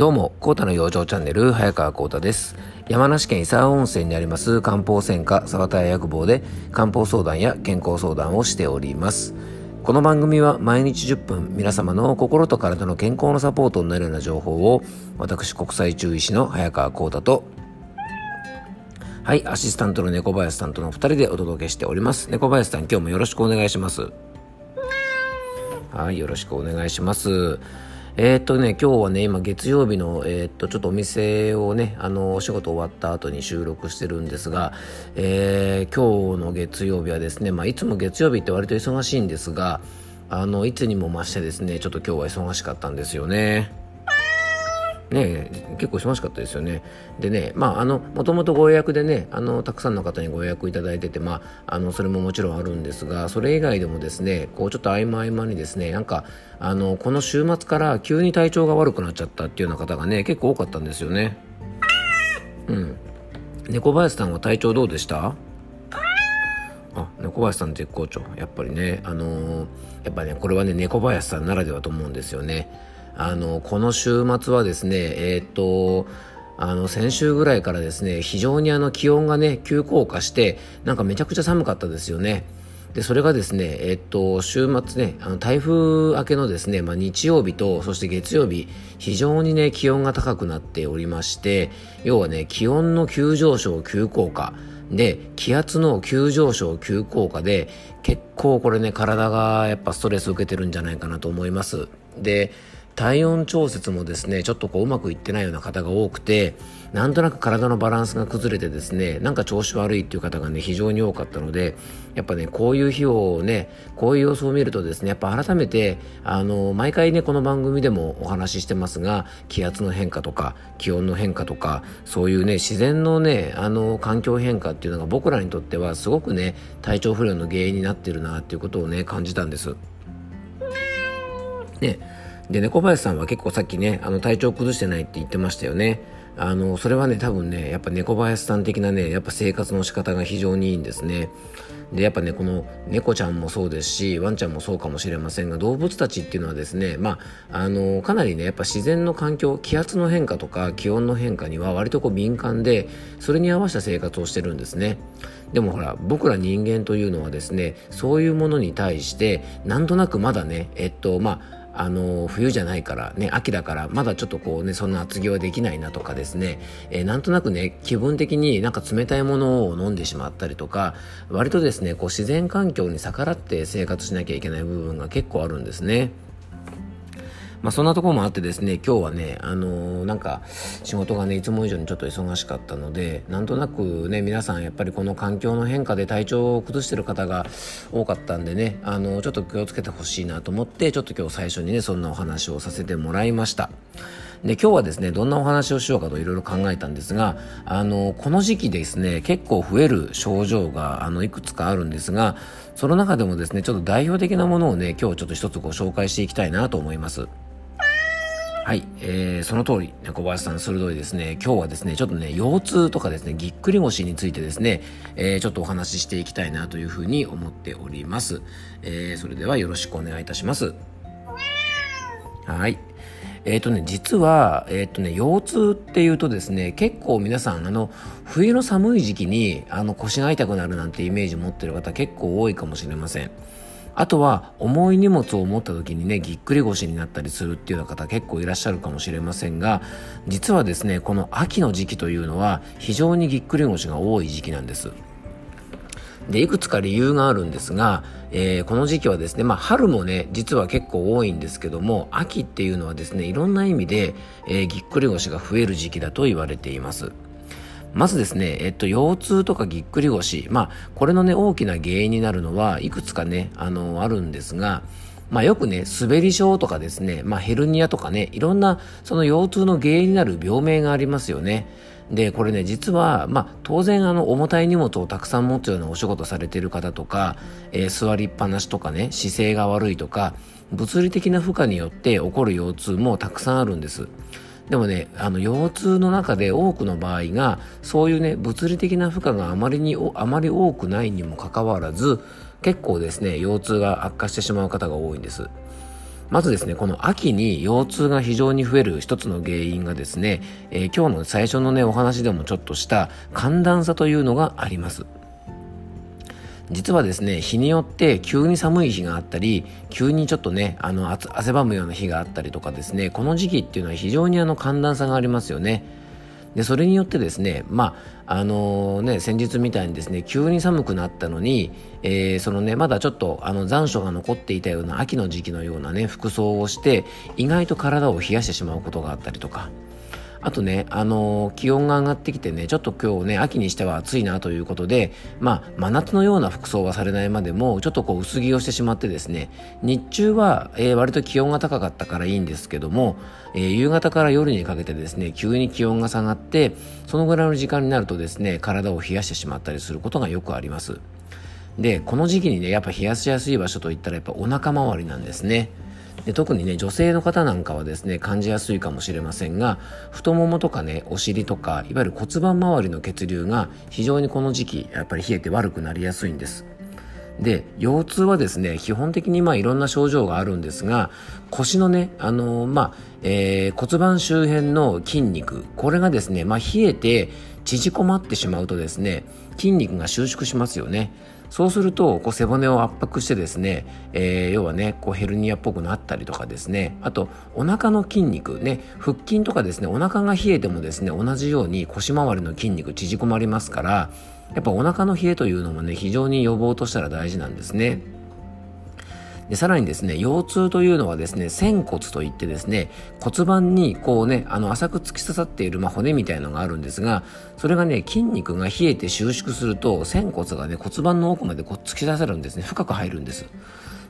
どうも、コータの養生チャンネル、早川コータです。山梨県伊沢温泉にあります漢方専科沢田屋薬房で漢方相談や健康相談をしております。この番組は毎日10分皆様の心と体の健康のサポートになるような情報を私国際中医師の早川コータとはい、アシスタントの猫林さんとの2人でお届けしております。猫林さん、今日もよろしくお願いします。はい、よろしくお願いします。えー、っとね、今日はね、今月曜日の、えー、っと、ちょっとお店をね、あの、お仕事終わった後に収録してるんですが、えー、今日の月曜日はですね、まあ、いつも月曜日って割と忙しいんですが、あの、いつにも増してですね、ちょっと今日は忙しかったんですよね。ね、結構忙しかったですよね。でね、まあ、あの、もともとご予約でね、あの、たくさんの方にご予約いただいてて、まあ、あの、それももちろんあるんですが、それ以外でもですね、こう、ちょっと合間合間にですね、なんか、あの、この週末から急に体調が悪くなっちゃったっていうような方がね、結構多かったんですよね。うん。猫林さんは体調どうでした？あ、猫林さん絶好調。やっぱりね、あのー、やっぱね、これはね、猫林さんならではと思うんですよね。あのこの週末はですねえー、っとあの先週ぐらいからですね非常にあの気温がね急降下してなんかめちゃくちゃ寒かったですよねでそれがですね、えっと、週末ね、あの台風明けのですね、まあ、日曜日と、そして月曜日、非常にね、気温が高くなっておりまして、要はね、気温の急上昇、急降下、で、気圧の急上昇、急降下で、結構これね、体がやっぱストレス受けてるんじゃないかなと思います。で、体温調節もですねちょっとこううまくいってないような方が多くてなんとなく体のバランスが崩れてですねなんか調子悪いっていう方がね非常に多かったのでやっぱねこういう日をねこういう様子を見るとですねやっぱ改めてあの毎回ねこの番組でもお話ししてますが気圧の変化とか気温の変化とかそういうね自然のねあの環境変化っていうのが僕らにとってはすごくね体調不良の原因になってるなっていうことをね感じたんです。ねで、猫林さんは結構さっきね、あの体調崩してないって言ってましたよね。あの、それはね、多分ね、やっぱ猫林さん的なね、やっぱ生活の仕方が非常にいいんですね。で、やっぱね、この猫ちゃんもそうですし、ワンちゃんもそうかもしれませんが、動物たちっていうのはですね、まあ、あの、かなりね、やっぱ自然の環境、気圧の変化とか気温の変化には割とこう敏感で、それに合わせた生活をしてるんですね。でもほら、僕ら人間というのはですね、そういうものに対して、なんとなくまだね、えっと、まあ、あの冬じゃないからね秋だからまだちょっとこうねそんな厚着はできないなとかですね、えー、なんとなくね気分的になんか冷たいものを飲んでしまったりとか割とですねこう自然環境に逆らって生活しなきゃいけない部分が結構あるんですね。まあ、そんなところもあってですね、今日はね、あのー、なんか、仕事がね、いつも以上にちょっと忙しかったので、なんとなくね、皆さんやっぱりこの環境の変化で体調を崩してる方が多かったんでね、あのー、ちょっと気をつけてほしいなと思って、ちょっと今日最初にね、そんなお話をさせてもらいました。で、今日はですね、どんなお話をしようかといろいろ考えたんですが、あの、この時期ですね、結構増える症状が、あの、いくつかあるんですが、その中でもですね、ちょっと代表的なものをね、今日ちょっと一つご紹介していきたいなと思います。はい、えー、その通り、小林さん鋭いですね。今日はですね、ちょっとね、腰痛とかですね、ぎっくり腰についてですね、えー、ちょっとお話ししていきたいなというふうに思っております。えー、それではよろしくお願いいたします。はい。えっ、ー、とね、実は、えっ、ー、とね、腰痛っていうとですね、結構皆さん、あの、冬の寒い時期に、あの、腰が痛くなるなんてイメージ持ってる方結構多いかもしれません。あとは重い荷物を持った時にねぎっくり腰になったりするっていうような方結構いらっしゃるかもしれませんが実はですねこの秋の時期というのは非常にぎっくり腰が多い時期なんです。でいくつか理由があるんですが、えー、この時期はですね、まあ、春もね実は結構多いんですけども秋っていうのはですねいろんな意味で、えー、ぎっくり腰が増える時期だと言われています。まずですね、えっと、腰痛とかぎっくり腰、まあ、これのね、大きな原因になるのは、いくつかね、あの、あるんですが、まあ、よくね、滑り症とかですね、まあ、ヘルニアとかね、いろんな、その腰痛の原因になる病名がありますよね。で、これね、実は、まあ、当然、あの、重たい荷物をたくさん持つようなお仕事されている方とか、えー、座りっぱなしとかね、姿勢が悪いとか、物理的な負荷によって起こる腰痛もたくさんあるんです。でもね、あの、腰痛の中で多くの場合が、そういうね、物理的な負荷があまりに、あまり多くないにもかかわらず、結構ですね、腰痛が悪化してしまう方が多いんです。まずですね、この秋に腰痛が非常に増える一つの原因がですね、えー、今日の最初のね、お話でもちょっとした寒暖差というのがあります。実はですね日によって急に寒い日があったり急にちょっとねあの汗ばむような日があったりとかですねこの時期っていうのは非常にあの寒暖差がありますよね。でそれによってですねまああのー、ね先日みたいにですね急に寒くなったのに、えー、そのねまだちょっとあの残暑が残っていたような秋の時期のようなね服装をして意外と体を冷やしてしまうことがあったりとか。あとね、あのー、気温が上がってきてね、ちょっと今日ね、秋にしては暑いなということで、まあ、真夏のような服装はされないまでも、ちょっとこう薄着をしてしまってですね、日中は、えー、割と気温が高かったからいいんですけども、えー、夕方から夜にかけてですね、急に気温が下がって、そのぐらいの時間になるとですね、体を冷やしてしまったりすることがよくあります。で、この時期にね、やっぱ冷やしやすい場所といったらやっぱお腹周りなんですね。で特にね女性の方なんかはですね感じやすいかもしれませんが太ももとかねお尻とかいわゆる骨盤周りの血流が非常にこの時期やっぱり冷えて悪くなりやすいんです。で腰痛はですね基本的にまあいろんな症状があるんですが腰のねあのー、まあ、えー、骨盤周辺の筋肉これがですね、まあ、冷えて縮こまってしまうとですね筋肉が収縮しますよね。そうするとこう背骨を圧迫してですね、えー、要はねこうヘルニアっぽくなったりとかですねあとお腹の筋肉ね腹筋とかですねお腹が冷えてもですね同じように腰回りの筋肉縮こまりますからやっぱお腹の冷えというのもね非常に予防としたら大事なんですね。でさらにですね腰痛というのはですね仙骨といってですね骨盤にこうねあの浅く突き刺さっている、まあ、骨みたいのがあるんですがそれがね筋肉が冷えて収縮すると仙骨がね骨盤の奥までこう突き刺さるんですね深く入るんです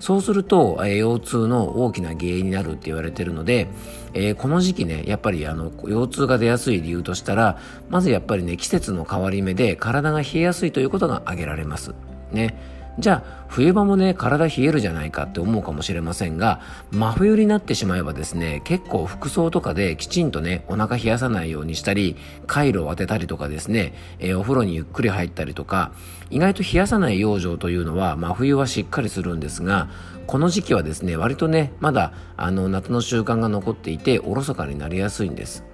そうすると、えー、腰痛の大きな原因になるって言われてるので、えー、この時期ね、やっぱりあの、腰痛が出やすい理由としたら、まずやっぱりね、季節の変わり目で体が冷えやすいということが挙げられます。ね。じゃあ冬場もね体冷えるじゃないかって思うかもしれませんが真冬になってしまえばですね結構服装とかできちんとねお腹冷やさないようにしたりカイロを当てたりとかですね、えー、お風呂にゆっくり入ったりとか意外と冷やさない養生というのは真冬はしっかりするんですがこの時期はですね割とねまだあの夏の習慣が残っていておろそかになりやすいんです。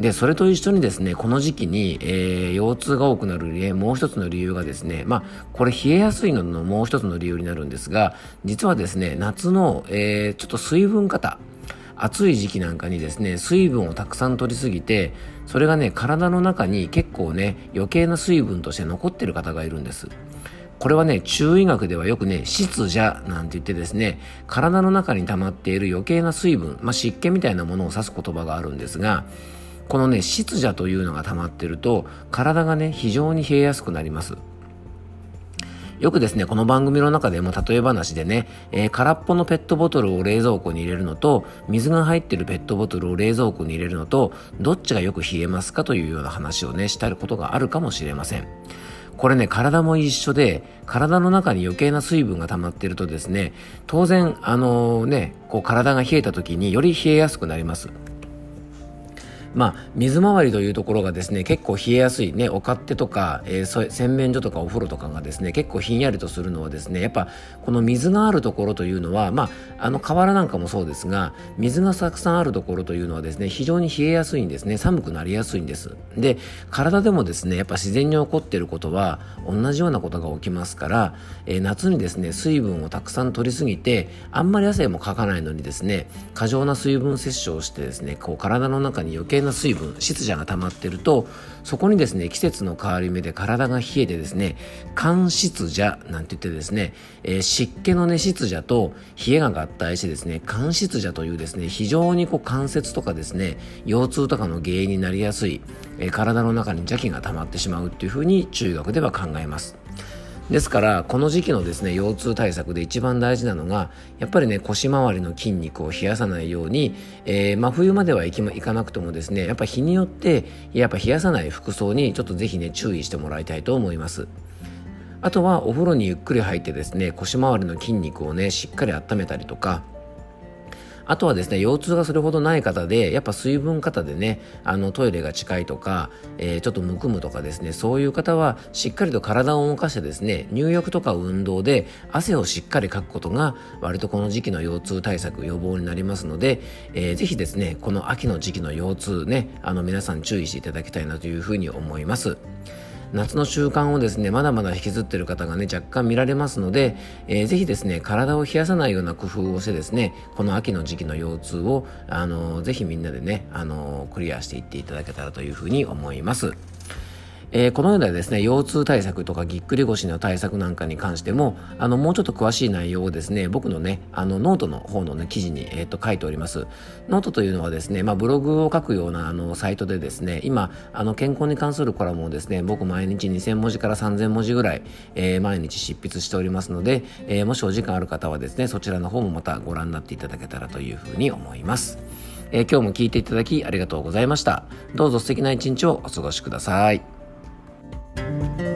で、それと一緒にですね、この時期に、えー、腰痛が多くなる理由、もう一つの理由がですね、まあ、これ冷えやすいののもう一つの理由になるんですが、実はですね、夏の、えー、ちょっと水分型、暑い時期なんかにですね、水分をたくさん取りすぎて、それがね、体の中に結構ね、余計な水分として残ってる方がいるんです。これはね、中医学ではよくね、湿邪なんて言ってですね、体の中に溜まっている余計な水分、まあ、湿気みたいなものを指す言葉があるんですが、このね湿邪というのが溜まってると体がね非常に冷えやすくなりますよくですね、この番組の中でも例え話でね、えー、空っぽのペットボトルを冷蔵庫に入れるのと、水が入ってるペットボトルを冷蔵庫に入れるのと、どっちがよく冷えますかというような話をね、したことがあるかもしれません。これね、体も一緒で、体の中に余計な水分が溜まってるとですね、当然、あのー、ね、こう体が冷えた時により冷えやすくなります。まあ、水回りというところがですね結構冷えやすいねお勝手とか、えー、洗面所とかお風呂とかがですね結構ひんやりとするのはですねやっぱこの水があるところというのはまああの河原なんかもそうですが水がたくさんあるところというのはですね非常に冷えやすいんですね寒くなりやすいんです。で体でもですねやっぱ自然に起こっていることは同じようなことが起きますから、えー、夏にですね水分をたくさん取りすぎてあんまり汗もかかないのにですね過剰な水分摂取をしてですねこう体の中に余計計な水分湿邪が溜まってるとそこにですね季節の変わり目で体が冷えてですね寒湿邪なんて言ってですね、えー、湿気のね湿邪と冷えが合体してですね寒湿邪というですね非常にこう関節とかですね腰痛とかの原因になりやすい、えー、体の中に邪気が溜まってしまうっていうふうに中学では考えます。ですからこの時期のですね腰痛対策で一番大事なのがやっぱりね腰回りの筋肉を冷やさないように、えー、真冬までは行き、ま、いかなくてもですねやっぱ日によってやっぱ冷やさない服装にちょっとぜひね注意してもらいたいと思います。あとはお風呂にゆっくり入ってですね腰回りの筋肉をねしっかり温めたりとかあとはですね、腰痛がそれほどない方で、やっぱ水分過多でね、あのトイレが近いとか、えー、ちょっとむくむとかですね、そういう方はしっかりと体を動かしてですね、入浴とか運動で汗をしっかりかくことが割とこの時期の腰痛対策予防になりますので、えー、ぜひですね、この秋の時期の腰痛ね、あの皆さん注意していただきたいなというふうに思います。夏の習慣をですね、まだまだ引きずってる方がね、若干見られますので、えー、ぜひですね、体を冷やさないような工夫をしてですね、この秋の時期の腰痛を、あのー、ぜひみんなでね、あのー、クリアしていっていただけたらというふうに思います。えー、このようなですね、腰痛対策とかぎっくり腰の対策なんかに関しても、あの、もうちょっと詳しい内容をですね、僕のね、あの、ノートの方のね、記事に、えっ、と、書いております。ノートというのはですね、まあ、ブログを書くような、あの、サイトでですね、今、あの、健康に関するコラムをですね、僕毎日2000文字から3000文字ぐらい、えー、毎日執筆しておりますので、え、もしお時間ある方はですね、そちらの方もまたご覧になっていただけたらというふうに思います。え、今日も聞いていただきありがとうございました。どうぞ素敵な一日をお過ごしください。Thank you.